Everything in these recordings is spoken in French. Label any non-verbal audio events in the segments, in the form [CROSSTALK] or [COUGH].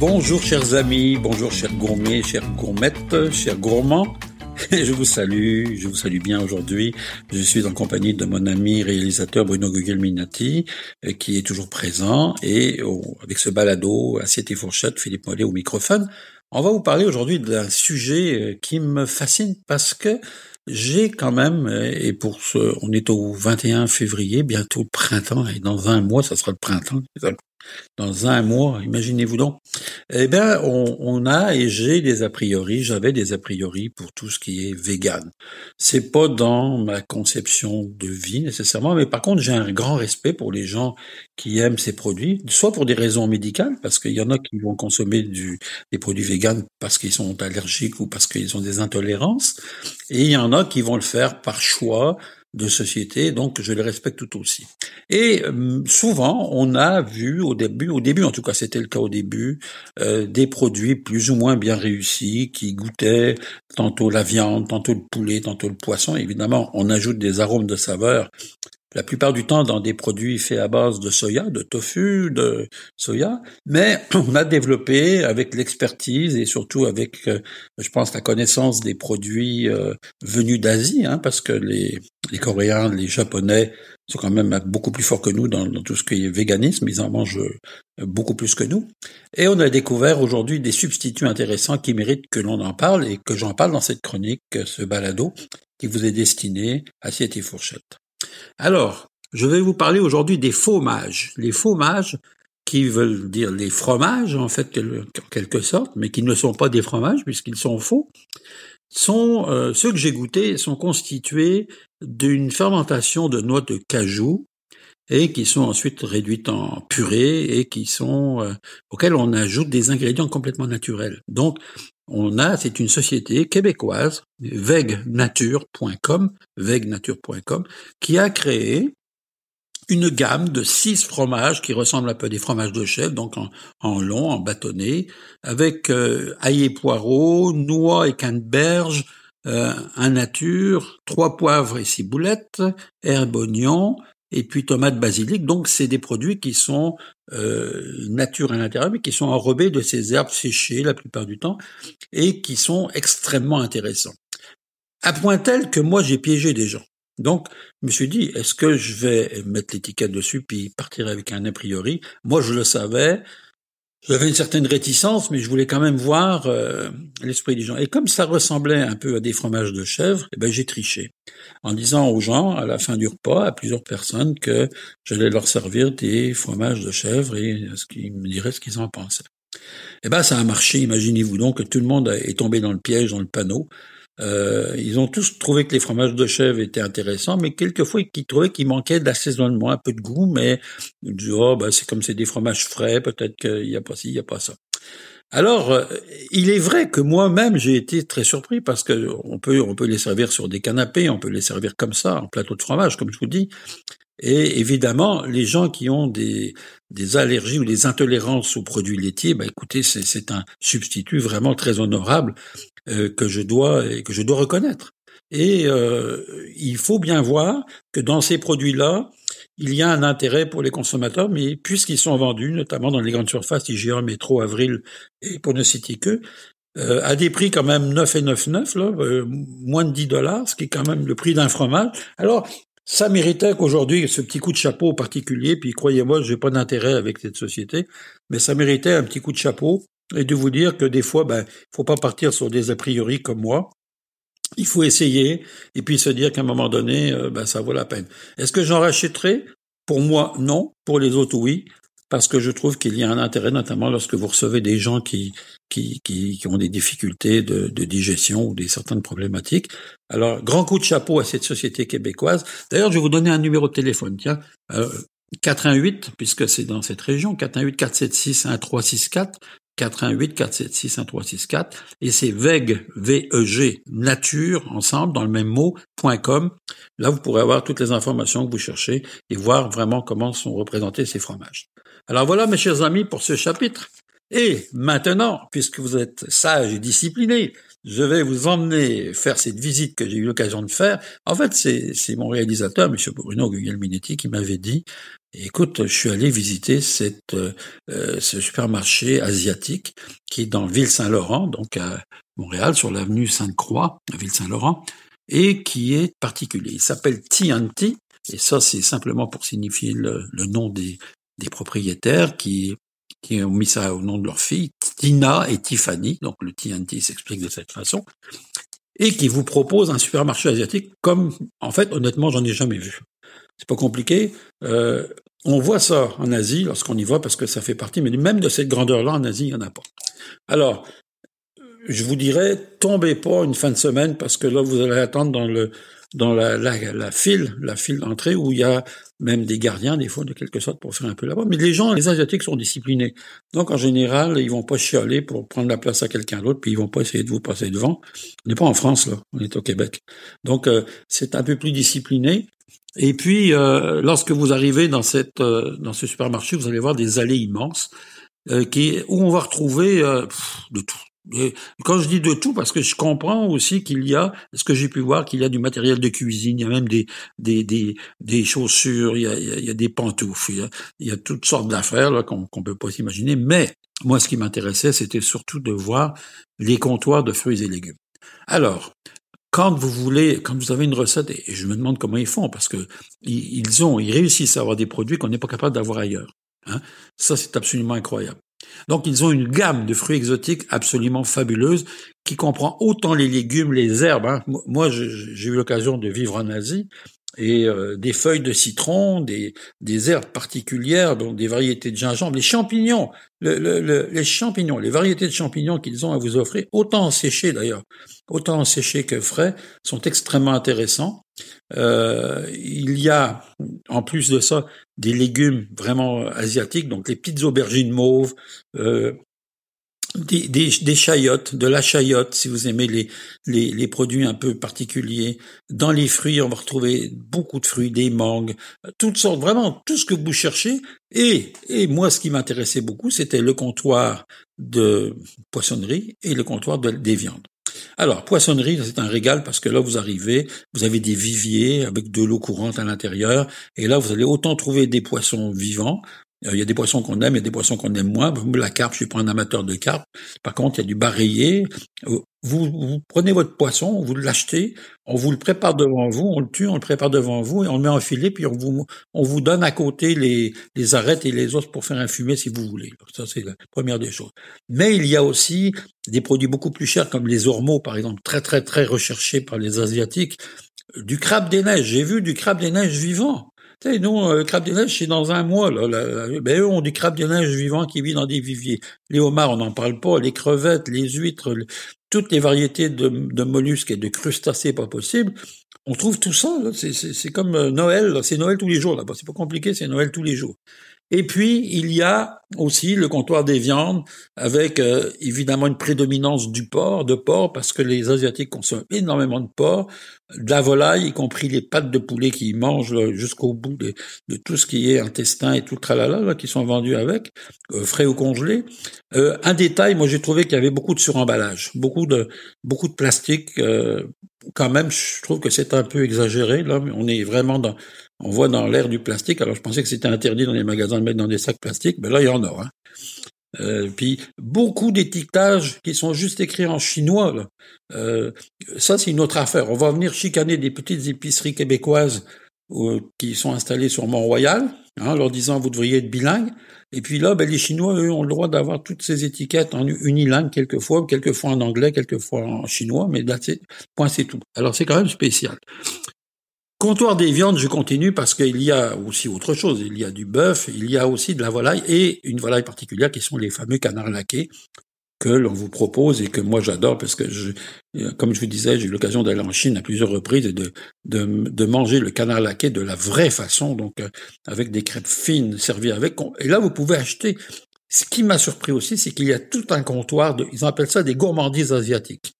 Bonjour chers amis, bonjour chers gourmets, chers gourmettes, chers gourmands. [LAUGHS] Je vous salue, je vous salue bien aujourd'hui. Je suis en compagnie de mon ami réalisateur Bruno Gugelminati, euh, qui est toujours présent, et avec ce balado, assiette et fourchette, Philippe Mollet au microphone. On va vous parler aujourd'hui d'un sujet euh, qui me fascine parce que j'ai quand même, euh, et pour ce, on est au 21 février, bientôt le printemps, et dans un mois, ça sera le printemps dans un mois, imaginez-vous donc. Eh bien, on, a et j'ai des a priori, j'avais des a priori pour tout ce qui est vegan. C'est pas dans ma conception de vie nécessairement, mais par contre, j'ai un grand respect pour les gens qui aiment ces produits, soit pour des raisons médicales, parce qu'il y en a qui vont consommer des produits vegan parce qu'ils sont allergiques ou parce qu'ils ont des intolérances, et il y en a qui vont le faire par choix, de société, donc je les respecte tout aussi. Et euh, souvent, on a vu au début, au début en tout cas, c'était le cas au début, euh, des produits plus ou moins bien réussis qui goûtaient tantôt la viande, tantôt le poulet, tantôt le poisson. Évidemment, on ajoute des arômes de saveur la plupart du temps dans des produits faits à base de soya, de tofu, de soya, mais [CLEARS THROAT] on a développé avec l'expertise et surtout avec, euh, je pense, la connaissance des produits euh, venus d'Asie, hein, parce que les, les Coréens, les Japonais sont quand même beaucoup plus forts que nous dans, tout ce qui est véganisme, ils en mangent euh, beaucoup plus que nous. Et on a découvert aujourd'hui des substituts intéressants qui méritent que l'on en parle et que j'en parle dans cette chronique, ce balado, qui vous est destiné, assiette et fourchette. Alors, je vais vous parler aujourd'hui des fromages. Les fromages, qui veulent dire les fromages, en fait, en quelque sorte, mais qui ne sont pas des fromages puisqu'ils sont faux, sont euh, ceux que j'ai goûtés sont constitués d'une fermentation de noix de cajou et qui sont ensuite réduites en purée et qui sont euh, auxquels on ajoute des ingrédients complètement naturels. Donc on a, c'est une société québécoise, vegnature.com, vegnature.com, qui a créé une gamme de six fromages qui ressemblent un peu à des fromages de chèvre, donc en, long, en bâtonnet, avec euh, ail et poireaux, noix et canneberge, euh, un nature, trois poivres et ciboulettes, herbes oignons, et puis tomate basilic. Donc c'est des produits qui sont euh, nature à l'intérieur, mais qui sont enrobés de ces herbes séchées la plupart du temps et qui sont extrêmement intéressants. À point tel que moi j'ai piégé des gens. Donc, je me suis dit, est-ce que je vais mettre l'étiquette dessus puis partir avec un a priori? Moi, je le savais, j'avais une certaine réticence, mais je voulais quand même voir euh, l'esprit des gens. Et comme ça ressemblait un peu à des fromages de chèvre, eh ben j'ai triché en disant aux gens à la fin du repas, à plusieurs personnes, que j'allais leur servir des fromages de chèvre et ce qu'ils me diraient ce qu'ils en pensaient. Eh ben ça a marché. Imaginez-vous donc que tout le monde est tombé dans le piège, dans le panneau. Euh, ils ont tous trouvé que les fromages de chèvre étaient intéressants, mais quelquefois ils trouvaient qu'il manquait d'assaisonnement, un peu de goût, mais ils oh, ben, c'est comme c'est des fromages frais, peut-être qu'il n'y a pas ci, il n'y a pas ça. Alors, euh, il est vrai que moi-même j'ai été très surpris parce que on peut on peut les servir sur des canapés, on peut les servir comme ça en plateau de fromage, comme je vous dis. Et évidemment, les gens qui ont des, des allergies ou des intolérances aux produits laitiers, bah écoutez, c'est un substitut vraiment très honorable euh, que je dois que je dois reconnaître. Et euh, il faut bien voir que dans ces produits-là, il y a un intérêt pour les consommateurs, mais puisqu'ils sont vendus, notamment dans les grandes surfaces, IGA, Métro, Avril, et pour ne citer que, euh, à des prix quand même 9 et 9,9, là, euh, moins de 10 dollars, ce qui est quand même le prix d'un fromage. Alors, ça méritait qu'aujourd'hui, ce petit coup de chapeau particulier, puis croyez-moi, j'ai pas d'intérêt avec cette société, mais ça méritait un petit coup de chapeau et de vous dire que des fois, ben, faut pas partir sur des a priori comme moi. Il faut essayer et puis se dire qu'à un moment donné, euh, ben, ça vaut la peine. Est-ce que j'en rachèterai? Pour moi, non. Pour les autres, oui. Parce que je trouve qu'il y a un intérêt, notamment lorsque vous recevez des gens qui, qui, qui, ont des difficultés de, de, digestion ou des certaines problématiques. Alors, grand coup de chapeau à cette société québécoise. D'ailleurs, je vais vous donner un numéro de téléphone. Tiens, euh, 418, puisque c'est dans cette région, 418 476 1364, 418 476 1364 et c'est VEG, V-E-G, nature, ensemble, dans le même mot, .com. Là, vous pourrez avoir toutes les informations que vous cherchez et voir vraiment comment sont représentés ces fromages. Alors voilà, mes chers amis, pour ce chapitre. Et maintenant, puisque vous êtes sages et disciplinés, je vais vous emmener faire cette visite que j'ai eu l'occasion de faire. En fait, c'est mon réalisateur, M. Bruno Guglielminetti, qui m'avait dit, écoute, je suis allé visiter cette, euh, ce supermarché asiatique qui est dans Ville-Saint-Laurent, donc à Montréal, sur l'avenue Sainte-Croix, Ville-Saint-Laurent, et qui est particulier. Il s'appelle TNT, et ça, c'est simplement pour signifier le, nom des, des propriétaires qui qui ont mis ça au nom de leur fille, Tina et Tiffany, donc le TNT s'explique de cette façon, et qui vous propose un supermarché asiatique comme, en fait, honnêtement, j'en ai jamais vu. C'est pas compliqué. Euh, on voit ça en Asie lorsqu'on y va parce que ça fait partie, mais même de cette grandeur-là en Asie, il n'y en a pas. Alors, je vous dirais, tombez pas une fin de semaine parce que là, vous allez attendre dans le dans la, la, la file, la file d'entrée où il y a même des gardiens, des fois, de quelque sorte, pour faire un peu là-bas. Mais les gens, les Asiatiques sont disciplinés. Donc, en général, ils vont pas chialer pour prendre la place à quelqu'un d'autre, puis ils vont pas essayer de vous passer devant. On n'est pas en France, là. On est au Québec. Donc, euh, c'est un peu plus discipliné. Et puis, euh, lorsque vous arrivez dans cette, euh, dans ce supermarché, vous allez voir des allées immenses, qui, où on va retrouver de tout quand je dis de tout, parce que je comprends aussi qu'il y a, ce que j'ai pu voir, qu'il y a du matériel de cuisine, il y a même des des des, des chaussures, il y, a, il y a des pantoufles, il y a, il y a toutes sortes d'affaires qu'on qu'on peut pas s'imaginer. Mais moi, ce qui m'intéressait, c'était surtout de voir les comptoirs de fruits et légumes. Alors, quand vous voulez, quand vous avez une recette, et je me demande comment ils font, parce que ils ont, ils réussissent à avoir des produits qu'on n'est pas capable d'avoir ailleurs. Hein. Ça, c'est absolument incroyable. Donc ils ont une gamme de fruits exotiques absolument fabuleuse qui comprend autant les légumes, les herbes. Hein. Moi, j'ai eu l'occasion de vivre en Asie et euh, des feuilles de citron, des, herbes particulières, donc des variétés de gingembre, les champignons, les champignons, les variétés de champignons qu'ils ont à vous offrir, autant séchés d'ailleurs, autant séchés que frais, sont extrêmement intéressants. Euh, il y a, en plus de ça, des légumes vraiment asiatiques, donc les petites aubergines mauves, euh, des, des, des, chayotes, de la chayotte, si vous aimez les, les, les, produits un peu particuliers. Dans les fruits, on va retrouver beaucoup de fruits, des mangues, toutes sortes, vraiment tout ce que vous cherchez. Et, et moi, ce qui m'intéressait beaucoup, c'était le comptoir de poissonnerie et le comptoir de, des viandes. Alors, poissonnerie, c'est un régal parce que là, vous arrivez, vous avez des viviers avec de l'eau courante à l'intérieur, et là, vous allez autant trouver des poissons vivants, il y a des poissons qu'on aime, il y a des poissons qu'on aime moins. La carpe, je suis pas un amateur de carpe. Par contre, il y a du bareillé. Euh, vous, vous prenez votre poisson, vous l'achetez, on vous le prépare devant vous, on le tue, on le prépare devant vous et on le met en filet, puis on vous, on vous donne à côté les, les arêtes et les os pour faire un fumet si vous voulez. Ça, c'est la première des choses. Mais il y a aussi des produits beaucoup plus chers comme les ormeaux, par exemple, très, très, très recherchés par les Asiatiques. Du crabe des neiges. J'ai vu du crabe des neiges vivant. Tu sais, nous, le euh, crabe des neiges, c'est dans un mois. Là, ben, eux ont du crabe des neiges vivant qui vit dans des viviers. Les homards, on n'en parle pas. Les crevettes, les huîtres, toutes les variétés de, de, mollusques et de crustacés pas possibles. On trouve tout ça. C'est comme euh, Noël. C'est Noël tous les jours. Là, c'est pas compliqué. C'est Noël tous les jours. Et puis, il y a aussi le comptoir des viandes, avec euh, évidemment une prédominance du porc, de porc, parce que les Asiatiques consomment énormément de porc, de la volaille, y compris les pâtes de poulet qu'ils mangent jusqu'au bout de, tout ce qui est intestin et tout le tralala, là, qui sont vendus avec, euh, frais ou congelés. Euh, un détail, moi j'ai trouvé qu'il y avait beaucoup de suremballage, beaucoup de beaucoup de plastique. quand même, je trouve que c'est un peu exagéré. Là, on est vraiment dans on voit dans l'air du plastique. Alors je pensais que c'était interdit dans les magasins de mettre dans des sacs plastiques, mais là il y en a. Hein. Euh, puis beaucoup d'étiquetages qui sont juste écrits en chinois. Euh, ça c'est une autre affaire. On va venir chicaner des petites épiceries québécoises euh, qui sont installées sur Mont-Royal, hein, leur disant vous devriez être bilingue. Et puis là, ben, les Chinois, eux, ont le droit d'avoir toutes ces étiquettes en unilingue quelquefois, quelquefois en anglais, quelquefois en chinois, mais là, c'est, point, c'est tout. Alors c'est quand même spécial. Comptoir des viandes, je continue parce qu'il y a aussi autre chose. Il y a du bœuf, il y a aussi de la volaille et une volaille particulière qui sont les fameux canards laqués que l'on vous propose et que moi j'adore parce que je, comme je vous disais, j'ai eu l'occasion d'aller en Chine à plusieurs reprises et de, de, de, manger le canard laqué de la vraie façon, donc euh, avec des crêpes fines servies avec. Et là, vous pouvez acheter. Ce qui m'a surpris aussi, c'est qu'il y a tout un comptoir de, ils appellent ça des gourmandises asiatiques.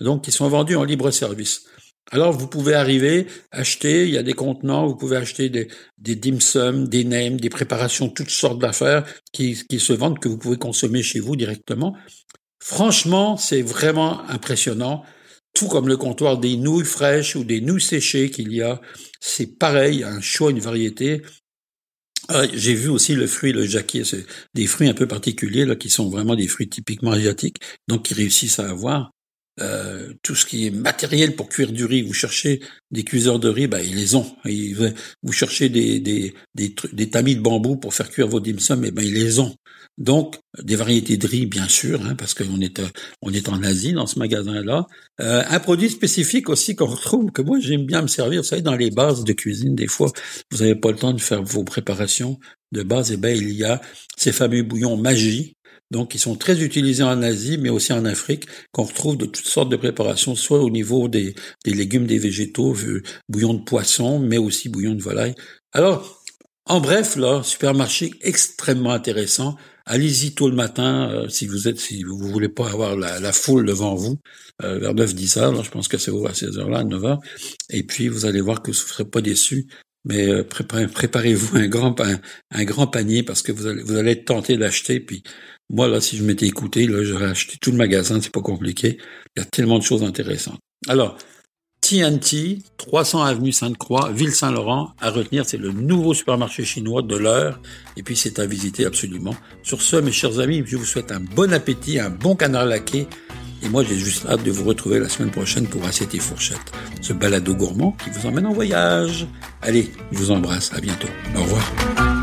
Donc, qui sont vendus en libre service. Alors vous pouvez arriver, acheter, il y a des contenants, vous pouvez acheter des, des dim sum, des nems, des préparations, toutes sortes d'affaires qui, se vendent, que vous pouvez consommer chez vous directement. Franchement, c'est vraiment impressionnant. Tout comme le comptoir des nouilles fraîches ou des nouilles séchées qu'il y a, c'est pareil, un choix, une variété. Ah, j'ai vu aussi le fruit, le jacquier, c'est des fruits un peu particuliers là, qui sont vraiment des fruits typiquement asiatiques, donc qui réussissent à avoir. Euh, tout ce qui est matériel pour cuire du riz, vous cherchez des cuiseurs de riz, bah, ils les ont. vous cherchez des, des, des, des, tamis de bambou pour faire cuire vos dim sum, et eh ben ils les ont. Donc des variétés de riz, bien sûr, hein, parce qu'on est on est en Asie dans ce magasin-là. Euh, un produit spécifique aussi qu'on retrouve que moi j'aime bien me servir, vous savez, dans les bases de cuisine, des fois vous n'avez pas le temps de faire vos préparations de base, et eh ben il y a ces fameux bouillons magie donc ils sont très utilisés en Asie, mais aussi en Afrique, qu'on retrouve de toutes sortes de préparations, soit au niveau des, légumes, des végétaux, bouillon de poisson, mais aussi bouillon de volaille. Alors, en bref, là, supermarché extrêmement intéressant. Allez-y tôt le matin euh, si vous êtes, voulez pas avoir la, foule devant vous, euh, vers 9-10 heures. je pense que c'est ouvert à ces heures-là, à 9 heures. Et puis, vous allez voir que vous ne serez pas déçus mais préparez-vous un grand un, grand panier parce que vous allez vous allez être tenté d'acheter puis moi, là, si je m'étais écouté, là, j'aurais acheté tout le magasin, c'est pas compliqué. Il y a tellement de choses intéressantes. Alors, TNT, 300 avenue Sainte-Croix, Ville-Saint-Laurent. À retenir, c'est le nouveau supermarché chinois de l'heure. Et puis, c'est à visiter absolument. Sur ce, mes chers amis, je vous souhaite un bon appétit, un bon canard laqué. Et moi, j'ai juste hâte de vous retrouver la semaine prochaine pour Assiette et Fourchette, ce balado gourmand qui vous emmène en voyage. Allez, je vous embrasse. À bientôt. Au revoir.